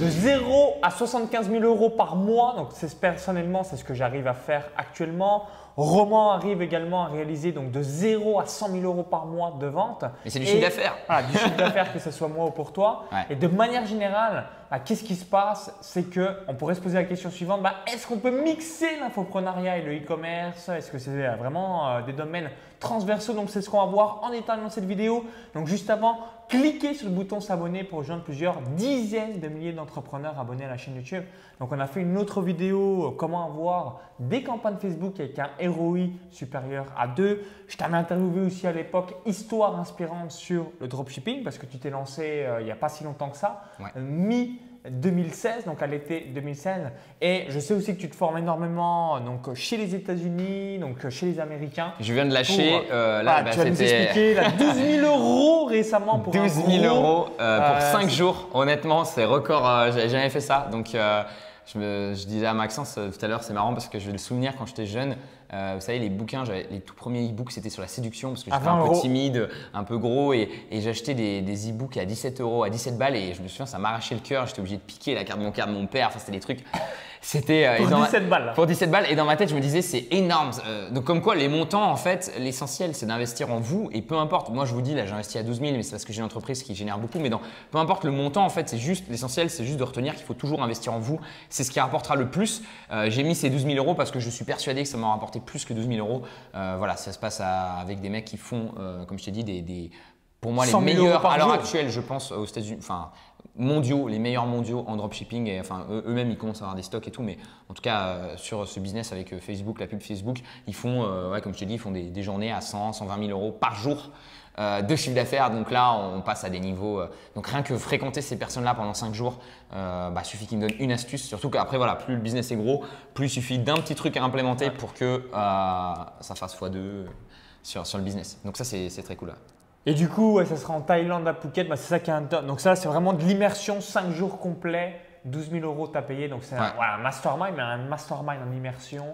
de 0 à 75 000 euros par mois. Donc, c'est personnellement, c'est ce que j'arrive à faire actuellement. Roman arrive également à réaliser donc de 0 à 100 000 euros par mois de vente. Mais c'est du chiffre d'affaires. Voilà, du chiffre d'affaires, que ce soit moi ou pour toi. Ouais. Et de manière générale, bah, qu'est-ce qui se passe? C'est que on pourrait se poser la question suivante bah, est-ce qu'on peut mixer l'infoprenariat et le e-commerce? Est-ce que c'est euh, vraiment euh, des domaines transversaux? Donc, c'est ce qu'on va voir en détail dans cette vidéo. Donc, juste avant, cliquez sur le bouton s'abonner pour rejoindre plusieurs dizaines de milliers d'entrepreneurs abonnés à la chaîne YouTube. Donc, on a fait une autre vidéo euh, comment avoir des campagnes Facebook avec un ROI supérieur à 2. Je t'avais interviewé aussi à l'époque histoire inspirante sur le dropshipping parce que tu t'es lancé euh, il n'y a pas si longtemps que ça, Ouais. euh, mi 2016, donc à l'été 2016. Et je sais aussi que tu te formes énormément euh, donc, chez les États-Unis, donc euh, chez les Américains. Je viens de lâcher. Pour, euh, là, Voilà, bah, tu vas nous expliquer là, 12 000 euros récemment pour 12 un 000 gros- euros euh, pour Euh, 5 c'est- jours. Honnêtement, c'est record. euh, J'avais jamais fait ça. Donc, euh, je, me- je disais à Maxence euh, tout à l'heure, c'est marrant parce que je vais le souvenir quand j'étais jeune. Euh, vous savez, les bouquins, les tout premiers e-books, c'était sur la séduction parce que À j'étais un 20 peu euros. timide, un peu gros et, et j'achetais des, des e-books à 17 euros, à 17 balles et je me souviens, ça m'arrachait le cœur. J'étais obligé de piquer la carte bancaire de mon père. Enfin, c'était des trucs. C'était euh, Pour dans ma- 17 balles. pour 17 balles. Et dans ma tête, je me disais, c'est énorme. Euh, donc, comme quoi, les montants, en fait, l'essentiel, c'est d'investir en vous. Et peu importe, moi, je vous dis, là, j'ai investi à 12 000, mais c'est parce que j'ai une entreprise qui génère beaucoup. Mais dans, peu importe le montant, en fait, c'est juste, l'essentiel, c'est juste de retenir qu'il faut toujours investir en vous. C'est ce qui rapportera le plus. Euh, j'ai mis ces 12 000 euros parce que je suis persuadé que ça m'a rapporté plus que 12 000 euros. Euh, voilà, ça se passe à- avec des mecs qui font, comme je t'ai dit, des, des- pour moi, les 100 000 euros meilleurs à l'heure actuelle, je pense, aux États-Unis, enfin, mondiaux, les meilleurs mondiaux en dropshipping. Et enfin, eux- eux-mêmes, ils commencent à avoir des stocks et tout. Mais en tout cas, euh, sur ce business avec euh, Facebook, la pub Facebook, ils font, euh, ouais, comme je te dis, ils font des, des journées à 100, 120 000 euros par jour. euh, de chiffre d'affaires, donc là on passe à des niveaux. donc rien que fréquenter ces personnes-là pendant 5 jours, bah, suffit qu'ils me donnent une astuce. Surtout qu'après, voilà, plus le business est gros, plus il suffit d'un petit truc à implémenter pour que ça fasse x2 sur, sur le business. Donc ça, c'est c'est très cool. là. Et du coup, ouais, ça sera en Thaïlande à Phuket. Bah, c'est ça qui est intéressant. Donc ça, c'est vraiment de l'immersion, 5 jours complets, 12 000 euros t'as payé. Donc c'est un, Ouais. voilà, un mastermind, mais un mastermind en immersion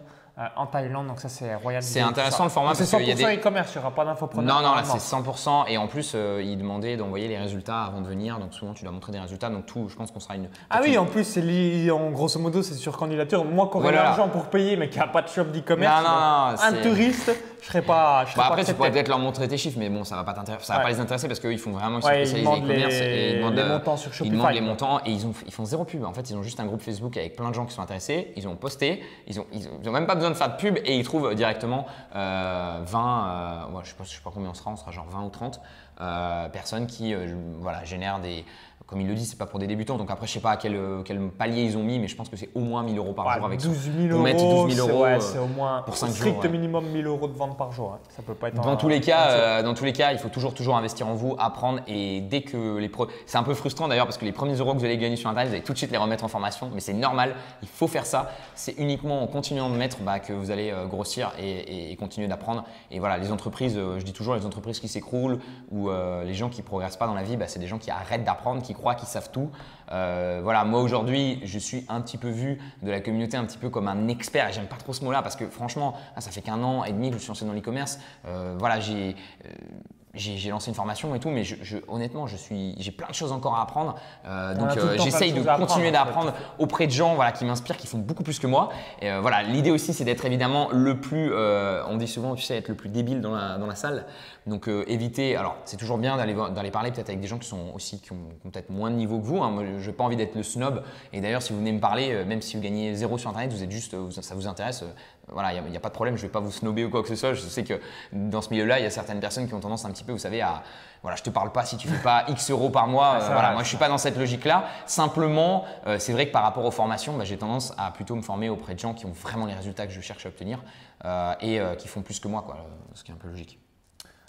en Thaïlande. Donc ça, c'est royal. C'est intéressant le format C'est parce qu'il y a 100% des- e-commerce, il n'y aura pas d'infopreneur. Non, non, là c'est 100% et en plus euh, ils demandaient d'envoyer les résultats avant de venir, donc souvent tu dois montrer des résultats, donc tout, je pense qu'on sera une. Ah oui, en plus, c'est li- en grosso modo, c'est sur candidature. Moi, qui aurais Voilà. l'argent pour payer, mais qui n'a pas de shop d'e-commerce, Non, non, non, un touriste, je serais pas. Je serais Bah pas après tu pourrais peut-être leur montrer tes chiffres, mais bon ça va pas t'intéresser, ça va Ouais. pas les intéresser parce qu'eux ils font vraiment ils sont Ouais, spécialisés e-commerce les- ils demandent les euh, montants sur Ils demandent les quoi. montants et ils ont ils font zéro pub. En fait ils ont juste un groupe Facebook avec plein de gens qui sont intéressés, ils ont posté, ils ont ils ont, ils ont même pas besoin de faire de pub et ils trouvent directement euh, 20, euh, ouais, je sais pas je sais pas combien on sera, on sera genre 20 ou 30 euh, personnes qui euh, voilà génèrent des comme il le dit, c'est pas pour des débutants. Donc après, je sais pas à quel, euh, quel palier ils ont mis, mais je pense que c'est au moins 1000 euros par Ouais, jour avec 12 ça. 000 Pour euros, mettre 12 000 c'est- euros, ouais, euh, c'est au moins pour cinq strict jours, ouais. minimum 1000 euros de vente par jour. hein. Ça peut pas être Dans un- tous les cas, euh, dans tous les cas, il faut toujours toujours investir en vous, apprendre et dès que les pro... c'est un peu frustrant d'ailleurs parce que les premiers euros que vous allez gagner sur internet, vous allez tout de suite les remettre en formation, mais c'est normal, il faut faire ça. C'est uniquement en continuant de mettre bah, que vous allez euh, grossir et, continuer d'apprendre. Et voilà, les entreprises, euh, je dis toujours les entreprises qui s'écroulent ou euh, les gens qui progressent pas dans la vie, bah, c'est des gens qui arrêtent d'apprendre, qui croient qu'ils savent tout. Euh, voilà, moi aujourd'hui, je suis un petit peu vu de la communauté un petit peu comme un expert. Et J'aime pas trop ce mot-là parce que franchement, ah, ça fait qu'un an et demi que je suis lancé dans l'e-commerce. Euh, voilà, j'ai euh, j'ai lancé une formation et tout, mais je, je- honnêtement, je suis, j'ai plein de choses encore à apprendre. Euh, On donc euh, j'essaye de continuer en fait. d'apprendre auprès de gens voilà, qui m'inspirent, qui font beaucoup plus que moi. Et euh, voilà, l'idée aussi, c'est d'être évidemment le plus, on dit souvent, tu sais, être le plus débile dans la, dans la salle. Donc euh, éviter, alors c'est toujours bien d'aller parler peut-être avec des gens qui sont aussi qui ont, peut-être moins de niveau que vous. hein. Moi, je n'ai pas envie d'être le snob. Et d'ailleurs, si vous venez me parler, euh, même si vous gagnez zéro sur internet, vous êtes juste, euh, vous- ça vous intéresse. euh, voilà, il n'y a, pas de problème. Je ne vais pas vous snobber ou quoi que ce soit. Je sais que dans ce milieu-là, il y a certaines personnes qui ont tendance un petit peu, vous savez, à voilà, je te parle pas si tu fais pas X euros par mois. Ah, ça voilà, moi je suis pas dans cette logique-là. Simplement, c'est vrai que par rapport aux formations, bah, j'ai tendance à plutôt me former auprès de gens qui ont vraiment les résultats que je cherche à obtenir et qui font plus que moi, quoi, ce qui est un peu logique.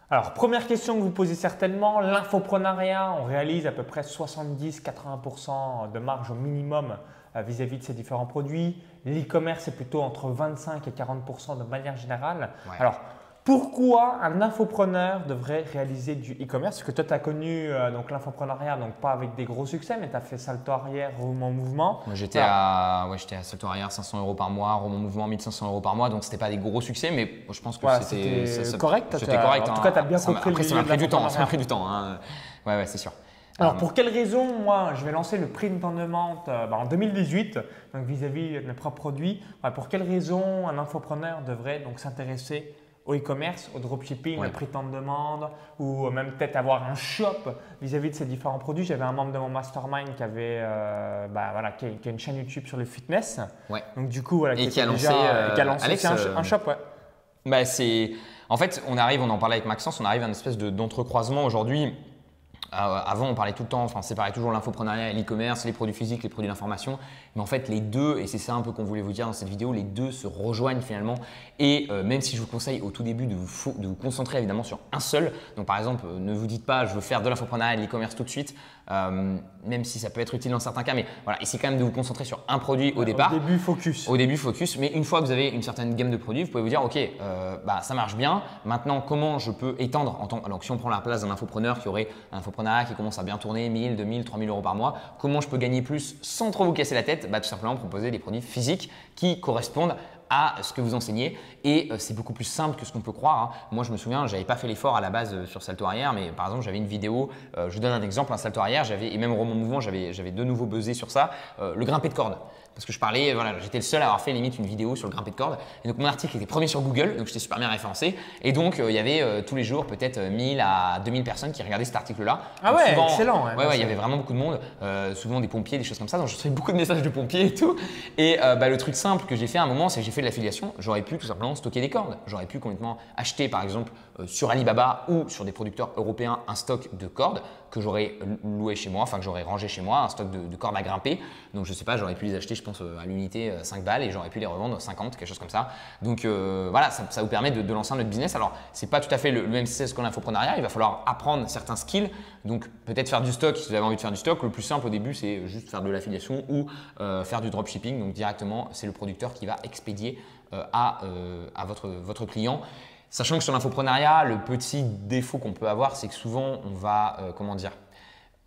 Alors, première question que vous posez certainement, l'infoprenariat, on réalise à peu près 70-80% de marge au minimum euh, vis-à-vis de ces différents produits. L'e-commerce est plutôt entre 25 et 40% de manière générale. Ouais. Alors, pourquoi un infopreneur devrait réaliser du e-commerce? Parce que toi, tu as connu euh, donc l'infoprenariat, donc pas avec des gros succès, mais tu as fait salto arrière, roulement mouvement. Moi j'étais à, ouais, à Salto Arrière 500 euros par mois, Roman Mouvement 1500 euros par mois, donc c'était pas des gros succès, mais je pense que c'était correct, C'était correct. en tout hein. cas, t'as bien Ça m'a- compris Après, ça m'a de pris du temps, ça m'a pris du temps. hein. Ouais, ouais, c'est sûr. Alors pour quelle raison, moi, je vais lancer le print on demande euh, bah, en 2018, donc vis-à-vis de mes propres produits. Bah, pour quelle raison un infopreneur devrait donc s'intéresser au e-commerce, au dropshipping, Ouais. au print on demande, ou même peut-être avoir un shop vis-à-vis de ces différents produits. J'avais un membre de mon mastermind qui avait, euh, bah, voilà, qui a, qui a une chaîne YouTube sur le fitness. Ouais. Donc du coup, voilà, Et qui a lancé, déjà- euh, qui a lancé Alex, aussi un, euh, un shop, ouais. Bah, c'est... En fait, on arrive, on en parlait avec Maxence, on arrive à une espèce de- d'entrecroisement aujourd'hui. Euh, avant, on parlait tout le temps, enfin, on séparait toujours l'infoprenariat et l'e-commerce, les produits physiques, les produits d'information. Mais en fait, les deux, et c'est ça un peu qu'on voulait vous dire dans cette vidéo, les deux se rejoignent finalement. Et euh, même si je vous conseille au tout début de vous, de vous concentrer évidemment sur un seul, donc par exemple, euh, ne vous dites pas je veux faire de l'infoprenariat et de l'e-commerce tout de suite, euh, même si ça peut être utile dans certains cas, mais voilà, essayez quand même de vous concentrer sur un produit au départ. Au début, focus. Au début, focus, mais une fois que vous avez une certaine gamme de produits, vous pouvez vous dire, ok, euh, bah, ça marche bien. Maintenant, comment je peux étendre en tant Donc, si on prend la place d'un infopreneur qui aurait un infoprenariat qui commence à bien tourner, 1000, 2000, 3000 euros par mois, comment je peux gagner plus sans trop vous casser la tête? Bah, Tout simplement proposer des produits physiques qui correspondent à ce que vous enseignez et euh, c'est beaucoup plus simple que ce qu'on peut croire. hein. Moi, je me souviens, j'avais pas fait l'effort à la base euh, sur salto arrière, mais par exemple, j'avais une vidéo. euh, je vous donne un exemple, un salto arrière, et même au Roman mouvement, j'avais de nouveau buzzé sur ça, le grimpé de corde. Parce que je parlais, voilà, j'étais le seul à avoir fait limite une vidéo sur le grimpé de corde. Et donc mon article était premier sur Google, donc j'étais super bien référencé. Et donc euh, il y avait euh, tous les jours peut-être euh, 1000 à 2000 personnes qui regardaient cet article-là. Ah Donc, ouais, excellent, ouais, Ouais, ouais, il y avait vraiment beaucoup de monde, euh, souvent des pompiers, des choses comme ça. Donc je recevais beaucoup de messages de pompiers et tout. Et euh, bah, le truc simple que j'ai fait à un moment, c'est que j'ai fait de l'affiliation. J'aurais pu tout simplement stocker des cordes. J'aurais pu complètement acheter par exemple euh, sur Alibaba ou sur des producteurs européens un stock de cordes que j'aurais loué chez moi, enfin que j'aurais rangé chez moi, un stock de, de cordes à grimper. Donc je sais pas, j'aurais pu les acheter, je pense, euh, à l'unité euh, 5 balles et j'aurais pu les revendre 50, quelque chose comme ça. Donc euh, voilà, ça, vous permet de, lancer un autre business. Alors c'est pas tout à fait le, le même système qu'en infoprenariat, il va falloir apprendre certains skills. Donc peut-être faire du stock si vous avez envie de faire du stock. Le plus simple au début, c'est juste faire de l'affiliation ou euh, faire du dropshipping. Donc directement, c'est le producteur qui va expédier euh, à, euh, votre client. Sachant que sur l'infoprenariat, le petit défaut qu'on peut avoir, c'est que souvent on va, euh, comment dire,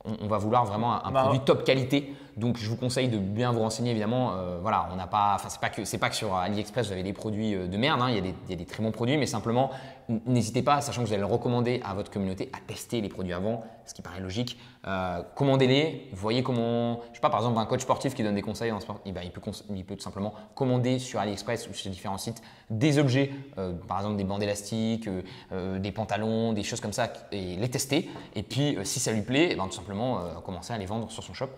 on, on va vouloir vraiment un, un Bah, produit top qualité. Donc je vous conseille de bien vous renseigner évidemment. Euh, voilà, on n'a pas, enfin c'est pas que pas que sur AliExpress vous avez des produits euh, de merde. hein. Il, y a des, très bons produits, mais simplement n'hésitez pas, sachant que vous allez le recommander à votre communauté, à tester les produits avant, ce qui paraît logique. Euh, commandez-les, voyez comment, je sais pas, par exemple un coach sportif qui donne des conseils en sport, eh ben, il, peut tout simplement commander sur AliExpress ou sur différents sites des objets, par exemple des bandes élastiques, des pantalons, des choses comme ça, et les tester. Et puis si ça lui plaît, eh ben, tout simplement commencer à les vendre sur son shop.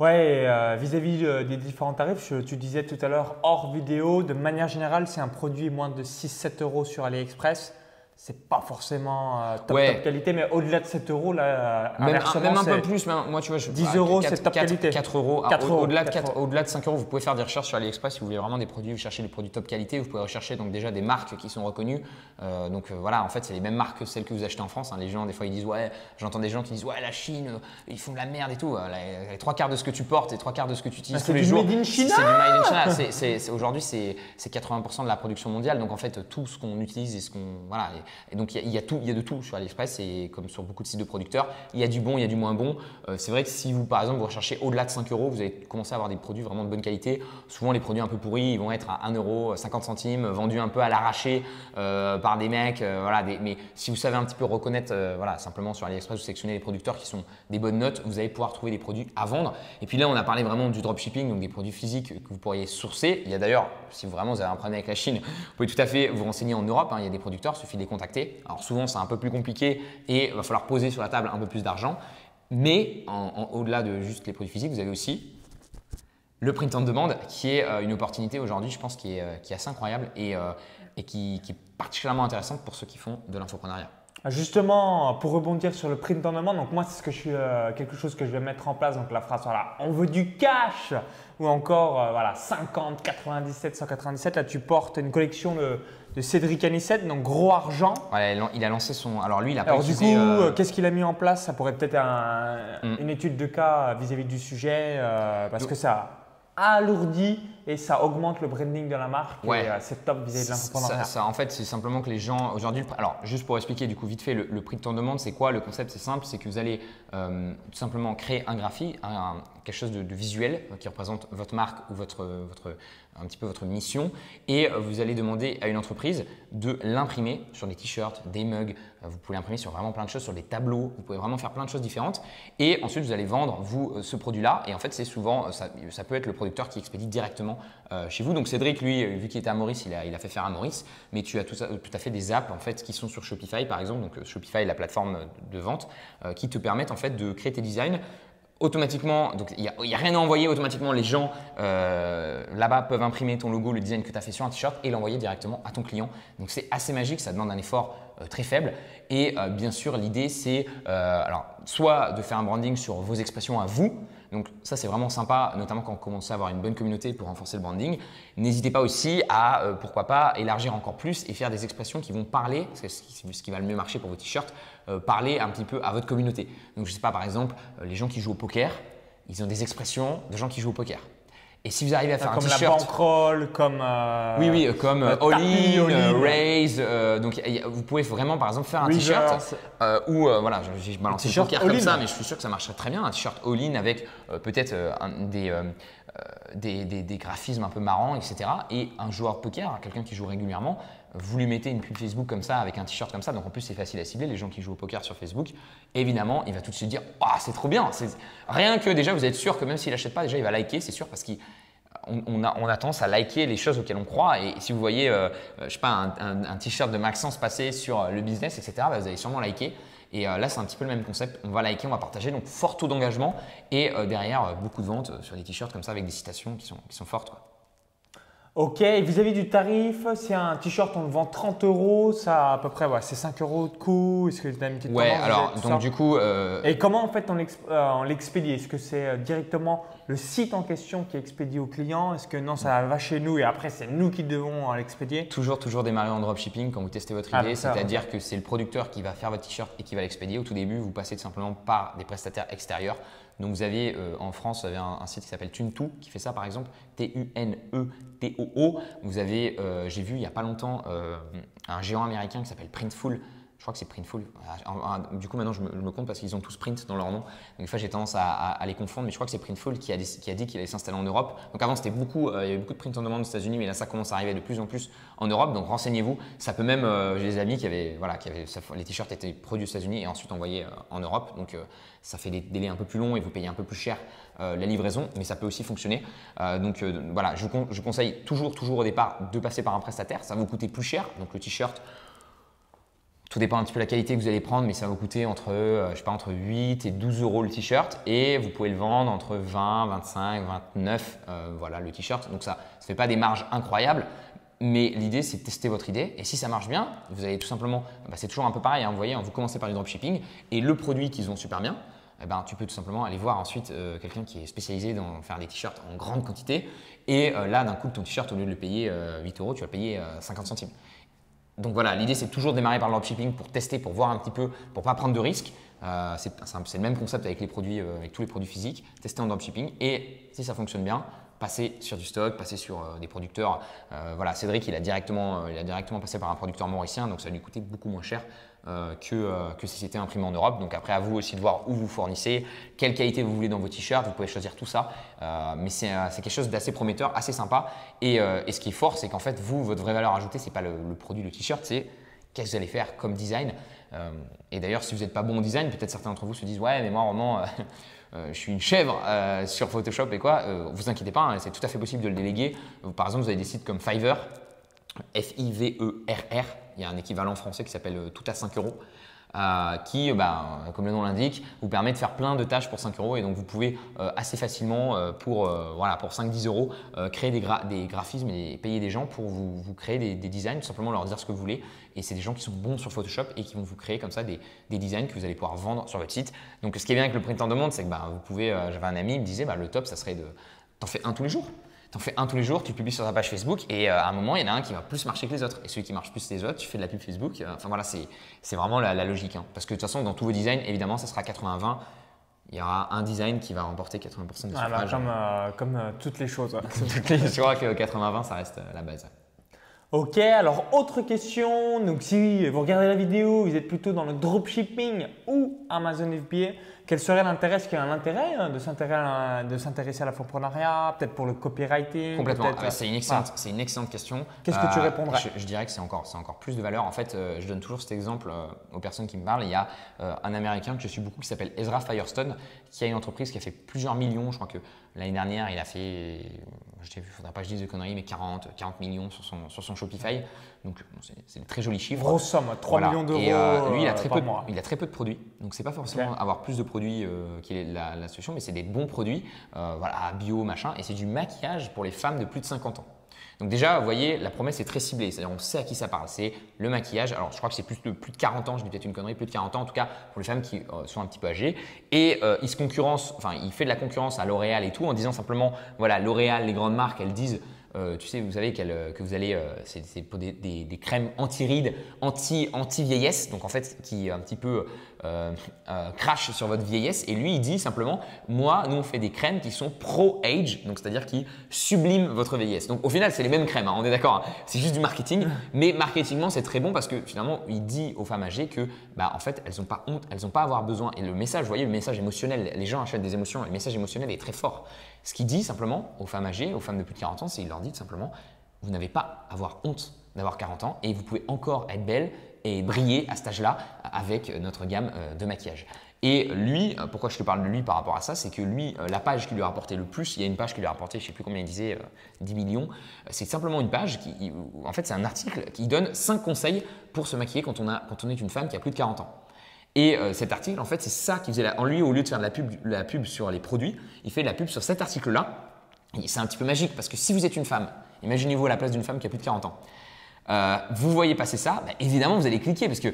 Ouais, euh, vis-à-vis euh, des différents tarifs, je- tu disais tout à l'heure hors vidéo, de manière générale, si un produit moins de 6-7 euros sur AliExpress, c'est pas forcément euh, top, Ouais. top qualité, mais au-delà de 7 euros, là, Même, un- même un peu plus, même- moi tu vois, je, 10 bah, euros, c'est top quatre- qualité. 4 euros. Ah, 4 au- euros, Au-delà de, 4 4 au-delà de 5 euros, vous pouvez faire des recherches sur AliExpress si vous voulez vraiment des produits, vous cherchez des produits top qualité, vous pouvez rechercher donc déjà des marques qui sont reconnues. Euh, donc euh, voilà, en fait, c'est les mêmes marques que celles que vous achetez en France. hein. Les gens, des fois, ils disent ouais, j'entends des gens qui disent ouais, la Chine, euh, ils font de la merde et tout. Euh, les, les trois quarts de ce que tu portes et trois quarts de ce que tu utilises Ah, tous les jours. C'est du made in China. Aujourd'hui, c'est c'est 80% de la production mondiale. Donc en fait, tout ce qu'on utilise et ce qu'on voilà. Et, et donc il y, a- de tout sur AliExpress et comme sur beaucoup de sites de producteurs, il y a du bon, il y a du moins bon. Euh, c'est vrai que si vous, par exemple, vous recherchez au-delà de 5 euros, vous allez commencer à avoir des produits vraiment de bonne qualité. Souvent, les produits un peu pourris, ils vont être à 1 euro, 50 centimes, vendus un peu à l'arraché euh, par des mecs. euh, voilà, mais si vous savez un petit peu reconnaître, voilà, simplement sur AliExpress, vous sélectionnez les producteurs qui sont des bonnes notes, vous allez pouvoir trouver des produits à vendre. Et puis là, on a parlé vraiment du dropshipping, donc des produits physiques que vous pourriez sourcer. Il y a d'ailleurs, si vraiment vous avez un problème avec la Chine, vous pouvez tout à fait vous renseigner en Europe. hein, il y a des producteurs, il suffit de contacter. Alors souvent, c'est un peu plus compliqué et il va falloir poser sur la table un peu plus d'argent. Mais au-delà de juste les produits physiques, vous avez aussi le print on demande, qui est euh, une opportunité aujourd'hui, je pense, qui est, euh, assez incroyable et, euh, qui, est particulièrement intéressante pour ceux qui font de l'infoprenariat. Justement, pour rebondir sur le print en demande, donc moi c'est quelque chose que je vais mettre en place. Donc la phrase voilà, on veut du cash ou encore voilà 50, 97, 197. Là tu portes une collection de, de Cédric Anissette, donc gros argent. Voilà, il a lancé son. Alors lui, il a pas Alors du coup, utilisé, euh, euh, qu'est-ce qu'il a mis en place? Ça pourrait peut-être un- Mm. une étude de cas vis-à-vis du sujet, euh, parce que ça alourdit et ça augmente le branding de la marque. Ouais. Euh, c'est top vis-à-vis de l'entrepreneuriat. ça, en fait, c'est simplement que les gens aujourd'hui. Alors, juste pour expliquer du coup vite fait, le, le prix de temps de demande, c'est quoi? Le concept, c'est simple, c'est que vous allez euh, tout simplement créer un graphique, un- un- quelque chose de, de visuel euh, qui représente votre marque ou votre, votre, un petit peu votre mission. Et euh, vous allez demander à une entreprise de l'imprimer sur des t-shirts, des mugs. euh, Vous pouvez l'imprimer sur vraiment plein de choses, sur des tableaux. Vous pouvez vraiment faire plein de choses différentes. Et ensuite, vous allez vendre, vous, euh, ce produit-là. Et en fait, c'est souvent, ça, peut être le producteur qui expédie directement chez vous. Donc, Cédric, lui, vu qu'il était à Maurice, il a, fait faire à Maurice. Mais tu as tout, à fait des apps en fait, qui sont sur Shopify, par exemple. Donc, Shopify est la plateforme de vente qui te permettent en fait, de créer tes designs automatiquement, donc il n'y a, rien à envoyer, automatiquement les gens euh, là-bas peuvent imprimer ton logo, le design que tu as fait sur un t-shirt et l'envoyer directement à ton client. Donc c'est assez magique, ça demande un effort euh, très faible. Et euh, bien sûr, l'idée c'est soit de faire un branding sur vos expressions à vous. Donc ça c'est vraiment sympa, notamment quand on commence à avoir une bonne communauté pour renforcer le branding. N'hésitez pas aussi à, pourquoi pas, élargir encore plus et faire des expressions qui vont parler, c'est ce qui, va le mieux marcher pour vos t-shirts, parler un petit peu à votre communauté. Donc je sais pas, par exemple, euh, les gens qui jouent au poker, ils ont des expressions de gens qui jouent au poker. Et si vous arrivez à faire un Comme la t-shirt, bankroll, comme. euh, oui, oui, euh, comme euh, euh, all tapis, in, all euh, in. raise, euh, donc vous pouvez vraiment par exemple faire un t-shirt euh, ou euh, voilà, je, je balance le t-shirt poker comme ça, mais je suis sûr que ça marcherait très bien, un t-shirt all in avec euh, peut-être euh, des, euh, euh, des, des- des graphismes un peu marrants, etc. Et un joueur de poker, quelqu'un qui joue régulièrement, vous lui mettez une pub Facebook comme ça avec un t-shirt comme ça, donc en plus c'est facile à cibler les gens qui jouent au poker sur Facebook. Évidemment, il va tout de suite dire ah c'est trop bien, rien que déjà vous êtes sûr que même s'il n'achète pas, déjà il va liker, c'est sûr parce qu'il on, on a, tendance à liker les choses auxquelles on croit. Et si vous voyez, euh, je sais pas, un, t-shirt de Maxence passer sur euh, le business, etc., bah, vous allez sûrement liker. Et euh, là, c'est un petit peu le même concept. On va liker, on va partager. Donc, fort taux d'engagement. Et derrière, beaucoup de ventes sur des t-shirts comme ça avec des citations qui sont, fortes. Ok, vis-à-vis du tarif, si un t-shirt on le vend 30 euros, ça à peu près, ouais, c'est 5 euros de coût. Est-ce que tu as une petite Ouais, alors, donc du coup, euh, Et comment en fait on euh, l'expédie? Est-ce que c'est euh, directement le site en question qui expédie au client? Est-ce que non, ça va chez nous et après c'est nous qui devons l'expédier? Toujours, toujours démarrer en dropshipping quand vous testez votre Ah, idée, c'est-à-dire que c'est le producteur qui va faire votre t-shirt et qui va l'expédier. Au tout début, vous passez tout simplement par des prestataires extérieurs. Donc vous avez euh, en France, vous avez un, site qui s'appelle Tunto qui fait ça par exemple, T-U-N-E-T-O-O. Vous avez, euh, j'ai vu il n'y a pas longtemps, euh, un géant américain qui s'appelle Printful. Je crois que c'est Printful. Ah, Du coup, maintenant, je me, compte parce qu'ils ont tous Print dans leur nom. Donc, des fois, j'ai tendance à, les confondre, mais je crois que c'est Printful qui a, dit qu'il allait s'installer en Europe. Donc, avant, c'était beaucoup, euh, il y avait beaucoup de print en demande aux États-Unis, mais là, ça commence à arriver de plus en plus en Europe. Donc, renseignez-vous. Ça peut même, euh, j'ai des amis qui avaient, voilà, qui avaient, les t-shirts étaient produits aux États-Unis et ensuite envoyés euh, en Europe. Donc, ça fait des délais un peu plus longs et vous payez un peu plus cher la livraison, mais ça peut aussi fonctionner. Donc, voilà, je, con- je conseille toujours, toujours au départ de passer par un prestataire. Ça va vous coûter plus cher. Donc, le t-shirt, tout dépend un petit peu de la qualité que vous allez prendre, mais ça va vous coûter entre, euh, je sais pas, entre 8 et 12 euros le t-shirt. Et vous pouvez le vendre entre 20, 25, 29, euh, voilà le t-shirt. Donc ça ne fait pas des marges incroyables, mais l'idée c'est de tester votre idée. Et si ça marche bien, vous allez tout simplement, bah, c'est toujours un peu pareil, hein, vous voyez, hein, vous commencez par du dropshipping. Et le produit qu'ils ont super bien, eh ben, tu peux tout simplement aller voir ensuite euh, quelqu'un qui est spécialisé dans faire des t-shirts en grande quantité. Et euh, là d'un coup ton t-shirt au lieu de le payer euh, 8 euros, tu vas payer euh, 50 centimes. Donc voilà, l'idée c'est toujours de démarrer par le dropshipping pour tester, pour voir un petit peu, pour pas prendre de risques. Euh, c'est le même concept avec les produits, euh, avec tous les produits physiques. Tester en dropshipping et si ça fonctionne bien, passer sur du stock, passer sur euh, des producteurs. Voilà, Cédric il a directement, il a directement passé par un producteur mauricien, donc ça lui coûtait beaucoup moins cher que, euh, que si c'était imprimé en Europe. Donc après à vous aussi de voir où vous fournissez, quelle qualité vous voulez dans vos t-shirts. Vous pouvez choisir tout ça, Euh, mais c'est euh, quelque chose d'assez prometteur, assez sympa. Et, euh, ce qui est fort, c'est qu'en fait vous, votre vraie valeur ajoutée, c'est pas le, produit, le t-shirt, c'est qu'est-ce que vous allez faire comme design. Euh, et d'ailleurs, si vous n'êtes pas bon au design, peut-être certains d'entre vous se disent ouais, mais moi vraiment, euh, euh, je suis une chèvre euh, sur Photoshop et quoi. Euh, vous inquiétez pas, hein, c'est tout à fait possible de le déléguer. Par exemple, vous avez des sites comme Fiverr, F-I-V-E-R-R. Il y a un équivalent français qui s'appelle euh, Tout à 5 euros. euh, qui, euh, bah, comme le nom l'indique, vous permet de faire plein de tâches pour 5 euros et donc vous pouvez assez facilement pour, voilà, pour 5-10 euros créer des, gra- des graphismes et payer des gens pour vous, créer des, des designs, simplement leur dire ce que vous voulez et c'est des gens qui sont bons sur Photoshop et qui vont vous créer comme ça des, des designs que vous allez pouvoir vendre sur votre site. Donc ce qui est bien avec le print en demande, c'est que bah, vous pouvez, j'avais un ami, il me disait bah, le top ça serait de, t'en fais un tous les jours. T'en fais un tous les jours, tu publies sur ta page Facebook et euh, à un moment, il y en a un qui va plus marcher que les autres. Et celui qui marche plus que les autres, tu fais de la pub Facebook. Euh, Enfin voilà, c'est vraiment la, la logique. hein. Parce que de toute façon, dans tous vos designs, évidemment, ça sera 80-20. Il y aura un design qui va remporter 80% des suffrages. Comme, euh, comme euh, toutes les choses. Je crois que 80-20, ça reste euh, la base. Ok, alors autre question. Donc si vous regardez la vidéo, vous êtes plutôt dans le dropshipping ou Amazon FBA, Quel serait l'intérêt? Est-ce qu'il y a un intérêt hein, de s'intéresser à l'infoprenariat Peut-être pour le copywriting Complètement. Ah, c'est une excellente, une question. Qu'est-ce que tu répondrais? je, je dirais que c'est encore, plus de valeur. En fait, euh, je donne toujours cet exemple euh, aux personnes qui me parlent. Il y a euh, un Américain que je suis beaucoup qui s'appelle Ezra Firestone, qui a une entreprise qui a fait plusieurs millions. Je crois que l'année dernière, il a fait, je ne faudrait pas que je dise de conneries, mais 40, 40 millions sur son, sur son Shopify. Donc, bon, c'est, des très jolis chiffres. Grosse somme, 3 Voilà. millions d'euros Et euh, lui, il a, euh, très peu, de- mois. il a très peu de produits. Donc, c'est pas forcément avoir plus de produits euh, qui est la, solution, mais c'est des bons produits, euh, voilà, bio, machin. Et c'est du maquillage pour les femmes de plus de 50 ans. Donc déjà, vous voyez, la promesse est très ciblée, c'est-à-dire on sait à qui ça parle. C'est le maquillage. Alors je crois que c'est plus de plus de 40 ans, je dis peut-être une connerie, plus de 40 ans en tout cas pour les femmes qui euh, sont un petit peu âgées. Et euh, il se concurrence, enfin il fait de la concurrence à L'Oréal et tout en disant simplement, voilà, L'Oréal, les grandes marques, elles disent tu sais, vous savez euh, que vous allez, c'est, pour des, crèmes anti-rides, anti, anti-vieillesse, donc en fait qui un petit peu euh, euh, crache sur votre vieillesse. Et lui, il dit simplement, moi, nous on fait des crèmes qui sont pro-age, donc c'est-à-dire qui subliment votre vieillesse. Donc au final, c'est les mêmes crèmes, hein, on est d'accord. hein. c'est juste du marketing, mais marketingement, c'est très bon parce que finalement, il dit aux femmes âgées que, bah, en fait, elles n'ont pas honte, elles n'ont pas à avoir besoin. Et le message, vous voyez, le message émotionnel, les gens achètent des émotions, le message émotionnel est très fort. Ce qu'il dit simplement aux femmes âgées, aux femmes de plus de 40 ans, c'est il leur dit simplement, vous n'avez pas à avoir honte d'avoir 40 ans et vous pouvez encore être belle et briller à cet âge-là avec notre gamme euh, de maquillage. Et lui, euh, pourquoi je te parle de lui par rapport à ça, c'est que lui, euh, la page qui lui a rapporté le plus, il y a une page qui lui a rapporté, je ne sais plus combien il disait, euh, 10 millions, c'est simplement une page qui, en fait, c'est un article qui donne 5 conseils pour se maquiller quand on, a, quand on est une femme qui a plus de 40 ans. Et cet article, en fait, c'est ça qui faisait la- en lui, au lieu de faire de la pub, la pub sur les produits, il fait la pub sur cet article-là. C'est un petit peu magique parce que si vous êtes une femme, imaginez-vous à la place d'une femme qui a plus de 40 ans, euh, vous voyez passer ça, bah, évidemment vous allez cliquer parce que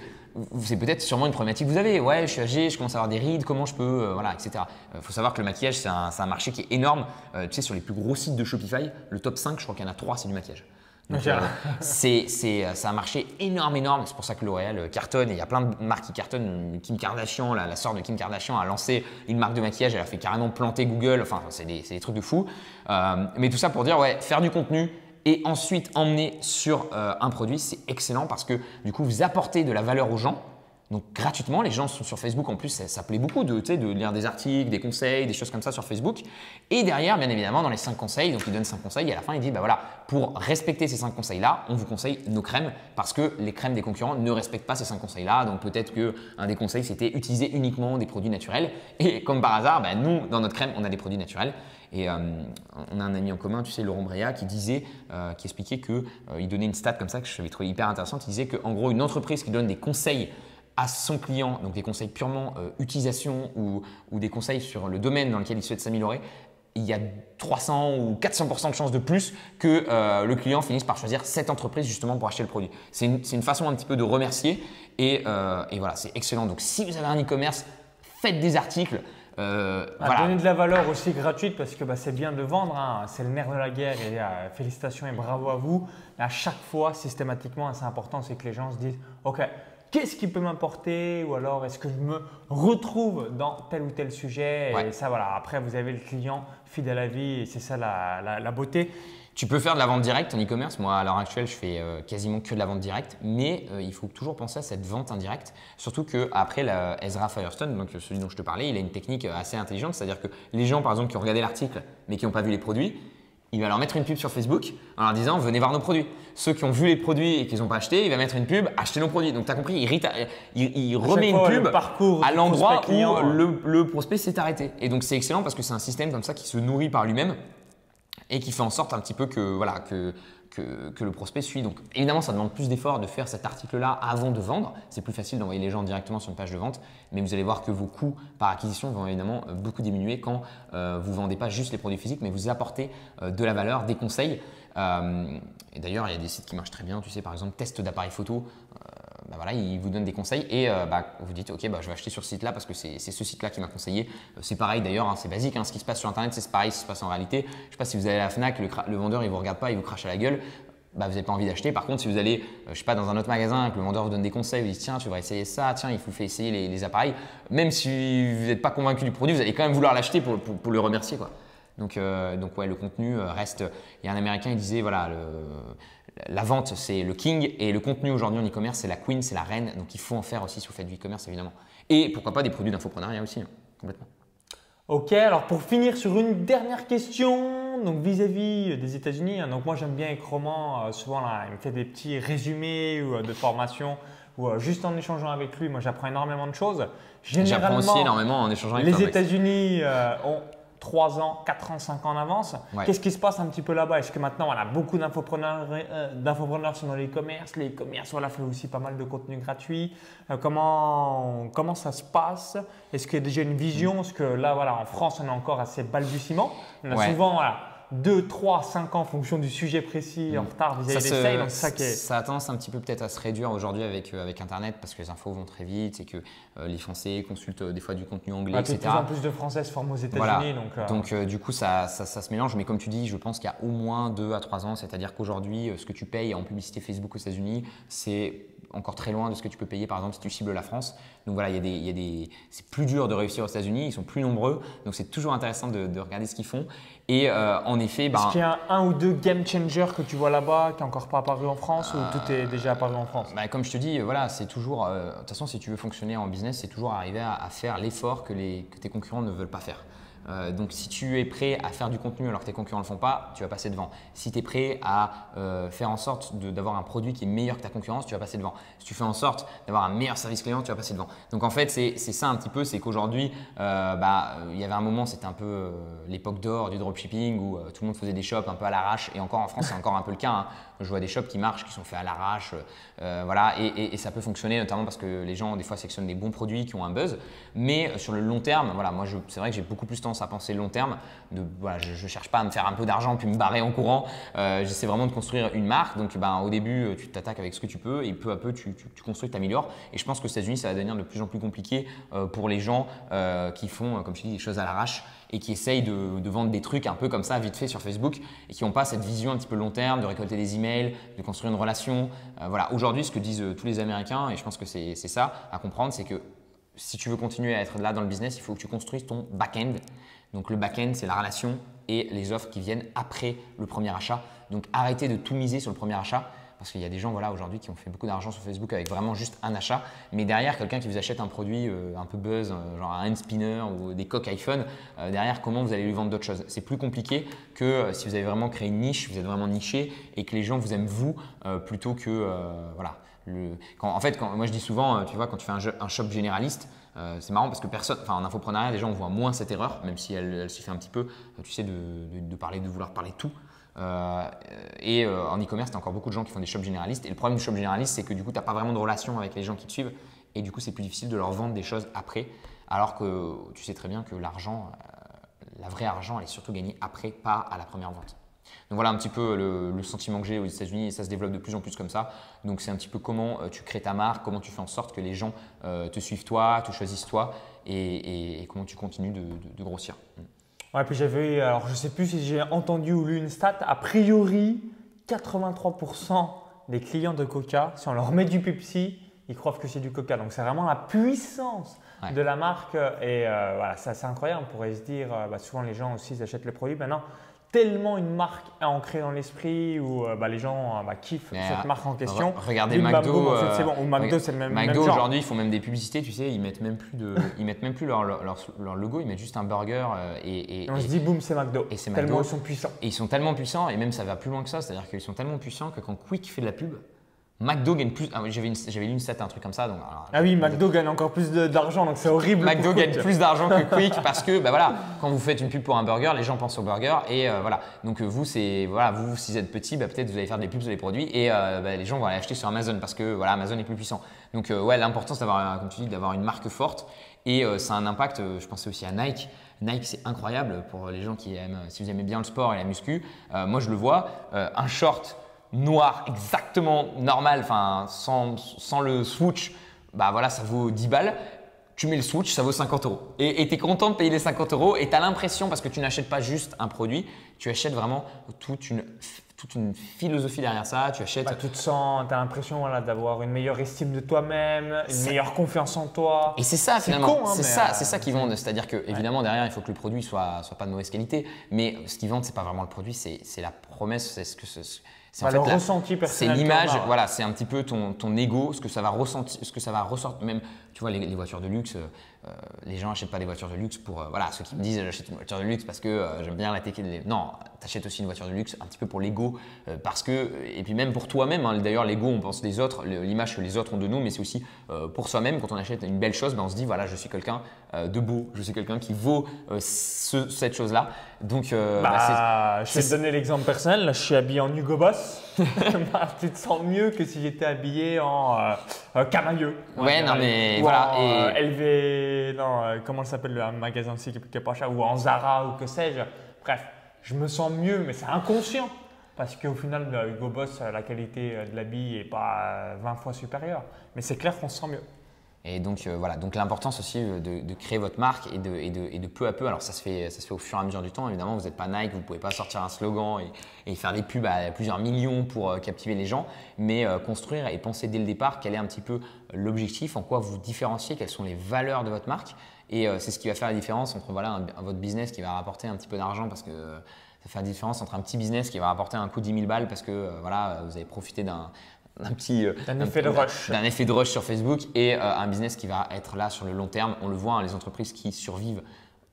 c'est peut-être sûrement une problématique que vous avez. Ouais, je suis âgé, je commence à avoir des rides, comment je peux, euh, voilà, etc. Il faut savoir que le maquillage, c'est un, marché qui est énorme. Euh, tu sais, sur les plus gros sites de Shopify, le top 5, je crois qu'il y en a 3, c'est du maquillage. Euh, c'est un marché énorme, énorme. C'est pour ça que L'Oréal euh, cartonne. Et il y a plein de marques qui cartonnent. Kim Kardashian, la, la sœur de Kim Kardashian, a lancé une marque de maquillage. Elle a fait carrément planter Google. Enfin, c'est des, trucs de fou. Euh, mais tout ça pour dire, ouais, faire du contenu et ensuite emmener sur euh, un produit, c'est excellent parce que du coup, vous apportez de la valeur aux gens. Donc gratuitement, les gens sont sur Facebook en plus, ça, plaît beaucoup de, de lire des articles, des conseils, des choses comme ça sur Facebook. Et derrière, bien évidemment, dans les 5 conseils, donc il donne 5 conseils et à la fin il dit, bah voilà, pour respecter ces 5 conseils-là, on vous conseille nos crèmes parce que les crèmes des concurrents ne respectent pas ces 5 conseils-là. Donc peut-être qu'un des conseils c'était utiliser uniquement des produits naturels. Et comme par hasard, bah, nous, dans notre crème, on a des produits naturels. Et euh, on a un ami en commun, tu sais, Laurent Bréa, qui disait, euh, qui expliquait que euh, il donnait une stat comme ça que je trouvais hyper intéressante. Il disait qu'en gros, une entreprise qui donne des conseils à son client, donc des conseils purement utilisation ou, des conseils sur le domaine dans lequel il souhaite s'améliorer, il y a 300 ou 400% de chances de plus que le client finisse par choisir cette entreprise justement pour acheter le produit. C'est une, façon un petit peu de remercier et voilà, c'est excellent. Donc si vous avez un e-commerce, faites des articles. Euh, À voilà. donner de la valeur aussi gratuite parce que bah, c'est bien de vendre, hein. c'est le nerf de la guerre et euh, félicitations et bravo à vous. Mais à chaque fois, systématiquement, c'est important, c'est que les gens se disent Ok, qu'est-ce qui peut m'apporter Ou alors est-ce que je me retrouve dans tel ou tel sujet? Ouais. Et ça, voilà, après, vous avez le client fidèle à la vie et c'est ça la, la- la beauté. Tu peux faire de la vente directe en e-commerce. Moi, à l'heure actuelle, je fais euh, quasiment que de la vente directe, mais euh, il faut toujours penser à cette vente indirecte. Surtout que après la Ezra Firestone, donc celui dont je te parlais, il a une technique euh, assez intelligente, c'est-à-dire que les gens, par exemple, qui ont regardé l'article mais qui n'ont pas vu les produits, il va leur mettre une pub sur Facebook en leur disant venez voir nos produits. Ceux qui ont vu les produits et qui n'ont pas acheté, il va mettre une pub achetez nos produits. Donc tu as compris, il, rita- il- il remet une pub parcours à l'endroit où le prospect s'est arrêté. Et donc c'est excellent parce que c'est un système comme ça qui se nourrit par lui-même et qui fait en sorte un petit peu que, voilà, que, le prospect suit. Donc évidemment, ça demande plus d'efforts de faire cet article-là avant de vendre. C'est plus facile d'envoyer les gens directement sur une page de vente, mais vous allez voir que vos coûts par acquisition vont évidemment euh, beaucoup diminuer quand euh, vous ne vendez pas juste les produits physiques, mais vous apportez euh, de la valeur, des conseils. Et d'ailleurs, il y a des sites qui marchent très bien, tu sais, par exemple, test d'appareil photo. Bah voilà, il vous donne des conseils et euh, bah, vous dites ok bah, je vais acheter sur ce site là parce que c'est ce site là qui m'a conseillé. Euh, c'est pareil d'ailleurs, hein, c'est basique, hein, ce qui se passe sur internet c'est pareil, ce qui se passe en réalité. Je sais pas si vous allez à la Fnac, le, vendeur il vous regarde pas, il vous crache à la gueule. Bah, vous n'avez pas envie d'acheter. Par contre, si vous allez, euh, je sais pas, dans un autre magasin, que le vendeur vous donne des conseils, vous dites tiens, tu devrais essayer ça, tiens, il vous fait essayer les, appareils. Même si vous n'êtes pas convaincu du produit, vous allez quand même vouloir l'acheter pour, pour- le remercier, quoi. Donc, euh, donc ouais, le contenu reste. Il y a un Américain, il disait voilà, le- la vente c'est le king et le contenu aujourd'hui en e-commerce c'est la queen, c'est la reine. Donc il faut en faire aussi si vous faites du e-commerce évidemment. Et pourquoi pas des produits d'infoprenariat aussi. hein. complètement. Ok, alors pour finir sur une dernière question, donc vis-à-vis des États-Unis, hein, donc moi j'aime bien avec Roman, euh, souvent là, il me fait des petits résumés ou, euh, de formation, ou euh, juste en échangeant avec lui, moi j'apprends énormément de choses. J'apprends aussi énormément en échangeant avec les. États-Unis euh, ont 3 ans, 4 ans, 5 ans en avance. Ouais. Qu'est-ce qui se passe un petit peu là-bas? Est-ce que maintenant, voilà, beaucoup d'infopreneurs euh, dans les e-commerce Les e-commerce, voilà, fait aussi pas mal de contenu gratuit. Euh, comment, comment ça se passe? Est-ce qu'il y a déjà une vision? Parce que là, voilà, en France, on est encore assez balbutiement? On a Ouais. souvent voilà, 2, 3, 5 ans en fonction du sujet précis en retard vis-à-vis des Mm. sales. Donc, ça qui est. ça a tendance un petit peu peut-être à se réduire aujourd'hui avec, euh, avec Internet parce que les infos vont très vite et que euh, les Français consultent euh, des fois du contenu anglais, puis de etc. plus en plus de Français se forment aux États-Unis. Voilà. Donc, Donc du coup, ça, ça- ça se mélange. Mais comme tu dis, je pense qu'il y a au moins 2 à 3 ans. C'est-à-dire qu'aujourd'hui, ce que tu payes en publicité Facebook aux États-Unis, c'est encore très loin de ce que tu peux payer par exemple si tu cibles la France. Donc voilà, il y a des, il y a des, c'est plus dur de réussir aux États-Unis. Ils sont plus nombreux. Donc c'est toujours intéressant de, de regarder ce qu'ils font. Et euh, en effet, ben, Est-ce qu'il y a un, un ou deux game changers que tu vois là-bas qui n'est encore pas apparu en France ou tout est déjà apparu en France? Bah, comme je te dis, voilà, c'est toujours. euh, De toute façon, si tu veux fonctionner en business, c'est toujours arriver à, à faire l'effort que, les- que tes concurrents ne veulent pas faire. Euh, donc, si tu es prêt à faire du contenu alors que tes concurrents ne le font pas, tu vas passer devant. Si tu es prêt à euh, faire en sorte d'avoir un produit qui est meilleur que ta concurrence, tu vas passer devant. Si tu fais en sorte d'avoir un meilleur service client, tu vas passer devant. Donc, en fait, c'est ça un petit peu, c'est qu'aujourd'hui, euh, bah, il y avait un moment, c'était un peu l'époque d'or du dropshipping où tout le monde faisait des shops un peu à l'arrache. Et encore en France, c'est encore un peu le cas. hein. Je vois des shops qui marchent, qui sont faits à l'arrache, euh, voilà, et, ça peut fonctionner notamment parce que les gens des fois sélectionnent des bons produits qui ont un buzz. Mais euh, sur le long terme, voilà, moi c'est vrai que j'ai beaucoup plus tendance à penser long terme. Je, ne cherche pas à me faire un peu d'argent puis me barrer en courant. Euh, J'essaie vraiment de construire une marque. Donc ben, au début, tu t'attaques avec ce que tu peux et peu à peu tu, tu, tu construis, tu t'améliores. Et je pense que aux États-Unis, ça va devenir de plus en plus compliqué pour les gens qui font, comme je dis, des choses à l'arrache et qui essayent de, vendre des trucs un peu comme ça, vite fait sur Facebook, et qui n'ont pas cette vision un petit peu long terme de récolter des emails, de construire une relation. Euh, voilà, aujourd'hui, ce que disent euh, tous les Américains, et je pense que c'est ça à comprendre, c'est que si tu veux continuer à être là dans le business, il faut que tu construises ton back-end. Donc le back-end, c'est la relation et les offres qui viennent après le premier achat. Donc arrêtez de tout miser sur le premier achat. Parce qu'il y a des gens voilà, aujourd'hui qui ont fait beaucoup d'argent sur Facebook avec vraiment juste un achat. Mais derrière, quelqu'un qui vous achète un produit euh, un peu buzz, euh, genre un hand spinner ou des coques iPhone, euh, derrière, comment vous allez lui vendre d'autres choses? C'est plus compliqué que si vous avez vraiment créé une niche, vous êtes vraiment niché et que les gens vous aiment vous plutôt que. voilà, en fait, moi je dis souvent, tu vois, quand tu fais un, shop généraliste, c'est marrant parce que personne, enfin en infoprenariat, déjà on voit moins cette erreur, même si elle, elle se fait un petit peu, tu sais, de, parler, de vouloir parler tout. Euh, et euh, en e-commerce, tu as encore beaucoup de gens qui font des shops généralistes. Et le problème du shop généraliste, c'est que du coup, tu n'as pas vraiment de relation avec les gens qui te suivent. Et du coup, c'est plus difficile de leur vendre des choses après. Alors que tu sais très bien que l'argent, euh, la vraie argent, elle est surtout gagnée après, pas à la première vente. Donc voilà un petit peu le, sentiment que j'ai aux États-Unis et ça se développe de plus en plus comme ça. Donc c'est un petit peu comment tu crées ta marque, comment tu fais en sorte que les gens te suivent toi, te choisissent toi et, comment tu continues de grossir. Ouais, puis j'avais, alors je sais plus si j'ai entendu ou lu une stat, a priori 83% des clients de Coca, si on leur met du Pepsi, ils croient que c'est du Coca. Donc c'est vraiment la puissance Ouais. de la marque et euh, voilà, c'est assez incroyable. On pourrait se dire, euh, bah, souvent les gens aussi ils achètent le produit. Maintenant, tellement une marque est ancrée dans l'esprit où euh, bah, les gens euh, bah, kiffent Mais, cette euh, marque en question. Re- Regardez Bim, bam, McDo. boum, c'est bon. Ou McDo, c'est le même, McDo même aujourd'hui, ils font même des publicités, tu sais, ils mettent même plus de, ils mettent même plus leur, leur, logo, ils mettent juste un burger et, et- Et on et- se dit, boum, c'est McDo. et c'est Tellement McDo. ils sont puissants. Et ils sont tellement puissants, et même ça va plus loin que ça, c'est-à-dire qu'ils sont tellement puissants que quand Quick fait de la pub, McDo gagne plus. Ah j'avais lu une stat, un truc comme ça. Donc, alors, Ah oui, McDo gagne encore plus d'argent, donc c'est horrible. McDo gagne plus d'argent que Quick parce que bah voilà, quand vous faites une pub pour un burger, les gens pensent au burger et euh, voilà. Donc euh, vous c'est voilà, vous si vous êtes petit, bah, peut-être vous allez faire des pubs sur les produits et euh, bah, les gens vont aller acheter sur Amazon parce que voilà, Amazon est plus puissant. Donc euh, ouais, l'important c'est d'avoir comme tu dis d'avoir une marque forte et ça a un impact. je pensais aussi à Nike. Nike c'est incroyable pour les gens qui aiment si vous aimez bien le sport et la muscu. moi je le vois, un short noir exactement normal, enfin sans, sans le swoosh, bah voilà, ça vaut 10 balles. Tu mets le swoosh, ça vaut 50 euros. Et tu es content de payer les 50 euros et tu as l'impression, parce que tu n'achètes pas juste un produit, tu achètes vraiment toute une, toute une philosophie derrière ça. Tu achètes. Bah, tu te sens, tu as l'impression voilà, d'avoir une meilleure estime de toi-même, une meilleure confiance en toi. Et c'est ça finalement, hein, c'est ça, euh, c'est ça qu'ils vendent. C'est-à-dire que évidemment derrière il faut que le produit soit soit pas de mauvaise qualité, mais ce qu'ils vendent c'est pas vraiment le produit, c'est la promesse, c'est ce que ce- C'est en fait le la- ressenti c'est personnel. que l'image, voilà, c'est un petit peu ton, ton ego, ce que ça va ressentir, ce que ça va ressortir. Même, tu vois, les, les voitures de luxe, euh, euh, les gens n'achètent pas des voitures de luxe pour, euh, voilà, ceux qui me disent j'achète une voiture de luxe parce que euh, j'aime bien la tech. les- Non, t'achètes aussi une voiture de luxe un petit peu pour l'ego, euh, parce que, et puis même pour toi-même. hein, D'ailleurs, l'ego, on pense des autres, l'image que les autres ont de nous, mais c'est aussi euh, pour soi-même. Quand on achète une belle chose, ben, on se dit voilà, je suis quelqu'un euh, de beau, je suis quelqu'un qui vaut euh, ce- cette chose-là. Donc, euh, bah, c'est- Bah, je vais te donner l'exemple personnel. Là, je suis habillé en Hugo Boss. Bah, tu te sens mieux que si j'étais habillé en euh, euh, Camailleux. Ouais, non, mais voilà, en, euh, et- LV. Non, euh, comment s'appelle le magasin aussi qui est- pas cher Ou en Zara ou que sais-je. Bref, je me sens mieux, mais c'est inconscient. Parce qu'au final, Hugo Boss, euh, la qualité euh, de l'habit n'est pas euh, 20 fois supérieure. Mais c'est clair qu'on se sent mieux. Et donc euh, voilà, donc l'importance aussi euh, de, créer votre marque et de, peu à peu. Alors ça se fait, ça se fait au fur et à mesure du temps. Évidemment, vous n'êtes pas Nike, vous pouvez pas sortir un slogan et, faire des pubs à plusieurs millions pour euh, captiver les gens, mais construire et penser dès le départ quel est un petit peu l'objectif, en quoi vous différenciez, quelles sont les valeurs de votre marque. Et c'est ce qui va faire la différence entre voilà votre business qui va rapporter un petit peu d'argent parce que ça fait la différence entre un petit business qui va rapporter un coup de 10 000 balles parce que voilà vous avez profité d'un d'un petit euh, D'un un- effet de rush. d'un effet de rush sur Facebook et euh, un business qui va être là sur le long terme. On le voit, hein, les entreprises qui survivent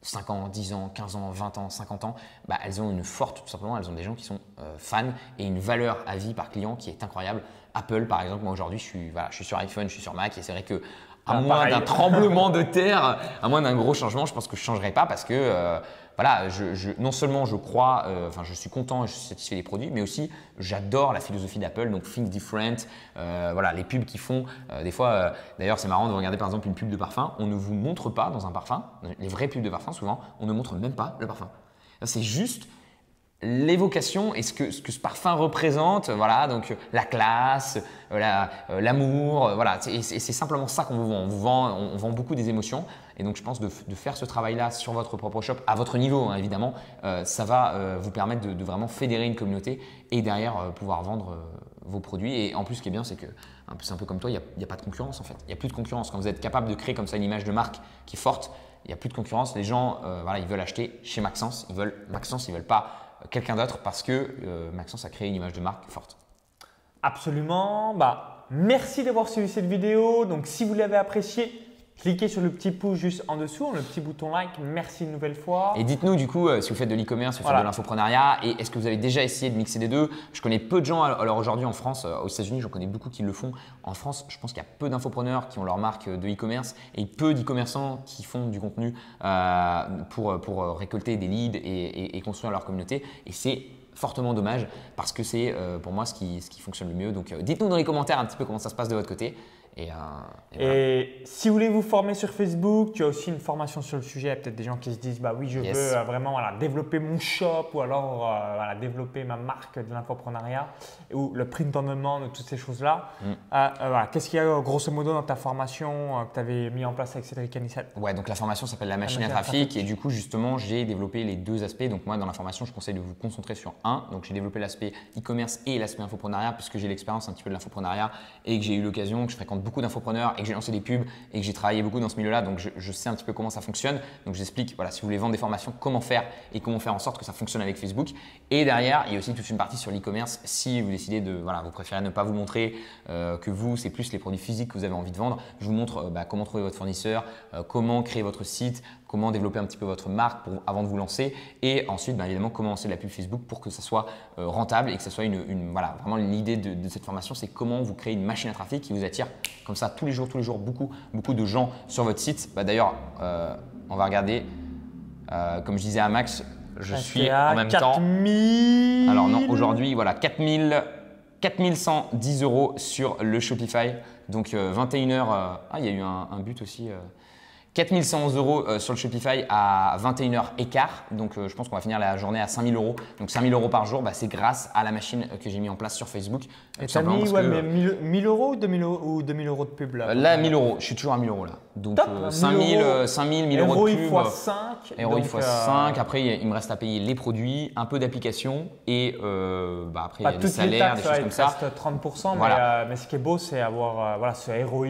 5 ans, 10 ans, 15 ans, 20 ans, 50 ans, bah, elles ont une forte, tout simplement, elles ont des gens qui sont euh, fans et une valeur à vie par client qui est incroyable. Apple, par exemple, moi aujourd'hui, je suis, voilà, je suis sur iPhone, je suis sur Mac et c'est vrai que à Ah, moins d'un tremblement de terre, à moins d'un gros changement, je pense que je ne changerai pas parce que euh, voilà, non seulement je crois, euh, enfin je suis content et je suis satisfait des produits, mais aussi j'adore la philosophie d'Apple, donc Think Different, euh, voilà, les pubs qu'ils font. euh, des fois, d'ailleurs, c'est marrant de regarder par exemple une pub de parfum, on ne vous montre pas dans un parfum, les vraies pubs de parfum, souvent, on ne montre même pas le parfum. C'est juste l'évocation et ce que, ce parfum représente, voilà, donc la classe, la- l'amour, voilà, et c'est simplement ça qu'on vous vend. On vous vend, on vend beaucoup des émotions, et donc je pense de, de faire ce travail-là sur votre propre shop, à votre niveau hein, évidemment, euh, ça va euh, vous permettre de, vraiment fédérer une communauté et derrière euh, pouvoir vendre vos produits. Et en plus, ce qui est bien, c'est que c'est un peu comme toi, il n'y a, pas de concurrence en fait. Il n'y a plus de concurrence. Quand vous êtes capable de créer comme ça une image de marque qui est forte, il n'y a plus de concurrence. Les gens, voilà, ils veulent acheter chez Maxence. Ils veulent Maxence, ils veulent pas quelqu'un d'autre parce que Maxence a créé une image de marque forte. Absolument. Bah, merci d'avoir suivi cette vidéo. Donc, si vous l'avez appréciée, cliquez sur le petit pouce juste en dessous, le petit bouton like. Merci une nouvelle fois. Et dites-nous du coup euh, si vous faites de l'e-commerce, si vous Voilà. faites de l'infoprenariat et est-ce que vous avez déjà essayé de mixer les deux? Je connais peu de gens alors aujourd'hui en France, euh, aux États-Unis, j'en connais beaucoup qui le font. En France, je pense qu'il y a peu d'infopreneurs qui ont leur marque de e-commerce et peu d'e-commerçants qui font du contenu euh, pour, pour euh, récolter des leads et, et- et construire leur communauté. Et c'est fortement dommage parce que c'est euh, pour moi ce qui, ce qui fonctionne le mieux. Donc euh, dites-nous dans les commentaires un petit peu comment ça se passe de votre côté. Et, euh, et voilà. Et si vous voulez vous former sur Facebook, tu as aussi une formation sur le sujet. Il y a peut-être des gens qui se disent bah oui, je Yes. veux euh, vraiment voilà, développer mon shop ou alors euh, voilà, développer ma marque de l'infoprenariat ou le print on demand, de toutes ces choses-là. Mm. Voilà. Qu'est-ce qu'il y a grosso modo dans ta formation que tu avais mis en place avec Cédric Anissette? Ouais, donc la formation s'appelle la machine à machine à trafic trafic. et du coup justement j'ai développé les deux aspects. Donc moi dans la formation je conseille de vous concentrer sur un. Donc j'ai développé l'aspect e-commerce et l'aspect infoprenariat puisque j'ai l'expérience un petit peu de l'infoprenariat et que j'ai eu l'occasion, que je fréquente beaucoup d'infopreneurs et que j'ai lancé des pubs et que j'ai travaillé beaucoup dans ce milieu-là. Donc je, sais un petit peu comment ça fonctionne. Donc j'explique voilà si vous voulez vendre des formations comment faire et comment faire en sorte que ça fonctionne avec Facebook. Et derrière il y a aussi toute une partie sur l'e-commerce si vous décidez de voilà vous préférez ne pas vous montrer euh, que vous c'est plus les produits physiques que vous avez envie de vendre. Je vous montre euh, bah, comment trouver votre fournisseur, euh, comment créer votre site, comment développer un petit peu votre marque pour- avant de vous lancer et ensuite bah, évidemment comment lancer de la pub Facebook pour que ça soit euh, rentable et que ça soit une, une- voilà vraiment l'idée de, de cette formation c'est comment vous créer une machine à trafic qui vous attire comme ça tous les jours tous les jours beaucoup beaucoup de gens sur votre site. Bah, D'ailleurs euh, on va regarder euh, comme je disais à Max je Ah, suis en même temps 4000. alors non, aujourd'hui, voilà, 4000, 4110 euros sur le Shopify. Donc 21h, ah il y a eu un, un but aussi. Euh, 4111 euros euh, sur le Shopify à 21h écart. Donc euh, je pense qu'on va finir la journée à 5000 euros. Donc 5000 euros par jour, bah, c'est grâce à la machine que j'ai mis en place sur Facebook. Et t'as mis parce ouais, que, mais 1000, 1000 euros ou 2000 euros, ou 2000 euros de pub là Là, 1000 euros. Je suis toujours à 1000 euros là. Donc Top, euh, 1000 5000, euros. euh, 5000, 1000 euros de pub. x 5. Héroï x 5, après il me reste à payer les produits, un peu d'application et euh, bah, après il y a des salaires, taxes, des choses comme ça. reste 30%, mais, Voilà. mais ce qui est beau, c'est avoir voilà, ce ROI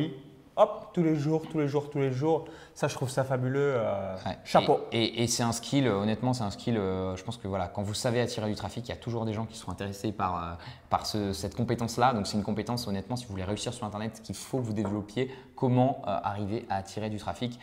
hop, tous les jours, tous les jours, tous les jours. Ça, je trouve ça fabuleux. euh, Ouais. Chapeau. Et, et- et c'est un skill, euh, honnêtement, c'est un skill. euh, je pense que voilà, quand vous savez attirer du trafic, il y a toujours des gens qui sont intéressés par, euh, par ce- cette compétence-là. Donc c'est une compétence, honnêtement, si vous voulez réussir sur Internet, qu'il faut que vous développiez. Comment arriver à attirer du trafic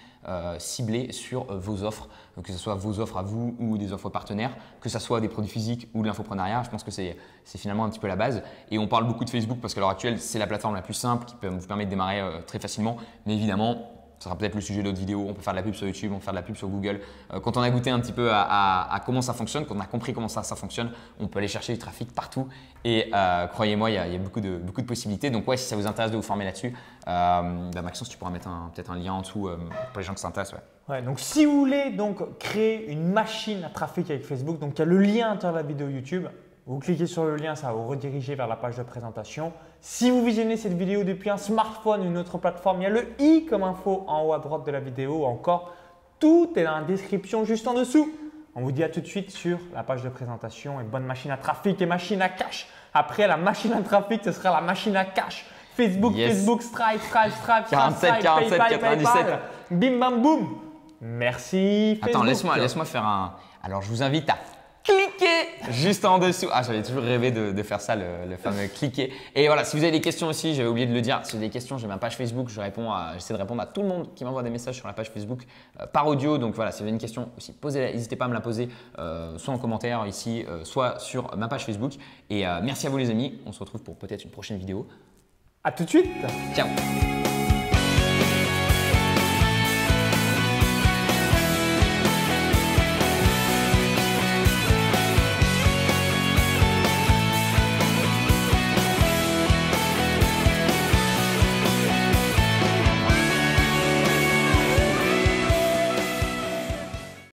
ciblé sur vos offres, que ce soit vos offres à vous ou des offres partenaires, que ce soit des produits physiques ou de l'infoprenariat. Je pense que c'est c'est finalement un petit peu la base. Et on parle beaucoup de Facebook parce qu'à l'heure actuelle, c'est la plateforme la plus simple qui peut vous permettre de démarrer très facilement. Mais évidemment, ça sera peut-être le sujet d'autres vidéos. On peut faire de la pub sur YouTube, on peut faire de la pub sur Google. Euh, quand on a goûté un petit peu à, comment ça fonctionne, quand on a compris comment ça, ça fonctionne, on peut aller chercher du trafic partout. Et euh, croyez-moi, il y a, beaucoup, de, beaucoup de possibilités. Donc ouais, si ça vous intéresse de vous former là-dessus, euh, bah, Maxence, tu pourras mettre peut-être un lien en dessous euh, pour les gens qui s'intéressent. Ouais. Ouais, donc si vous voulez donc créer une machine à trafic avec Facebook, donc il y a le lien à l'intérieur de la vidéo YouTube. Vous cliquez sur le lien, ça va vous rediriger vers la page de présentation. Si vous visionnez cette vidéo depuis un smartphone ou une autre plateforme, il y a le i comme info en haut à droite de la vidéo. Encore, tout est dans la description juste en dessous. On vous dit à tout de suite sur la page de présentation et bonne machine à trafic et machine à cash. Après, la machine à trafic, ce sera la machine à cash. Facebook, Yes. Facebook, Stripe, Stripe, Stripe, 47, Stripe, 47, PayPal, 97. PayPal. Bim bam boum. Merci Facebook. Attends, laisse-moi laisse faire un. Alors, je vous invite à cliquer juste en dessous. Ah, j'avais toujours rêvé de, de faire ça, le, le fameux cliquer. Et voilà, si vous avez des questions aussi, j'avais oublié de le dire. Si vous avez des questions, j'ai ma page Facebook. Je réponds à, j'essaie de répondre à tout le monde qui m'envoie des messages sur la page Facebook euh, par audio. Donc voilà, si vous avez une question aussi, posez-la. N'hésitez pas à me la poser, euh, soit en commentaire ici, euh, soit sur ma page Facebook. Et euh, merci à vous les amis. On se retrouve pour peut-être une prochaine vidéo. À tout de suite. Ciao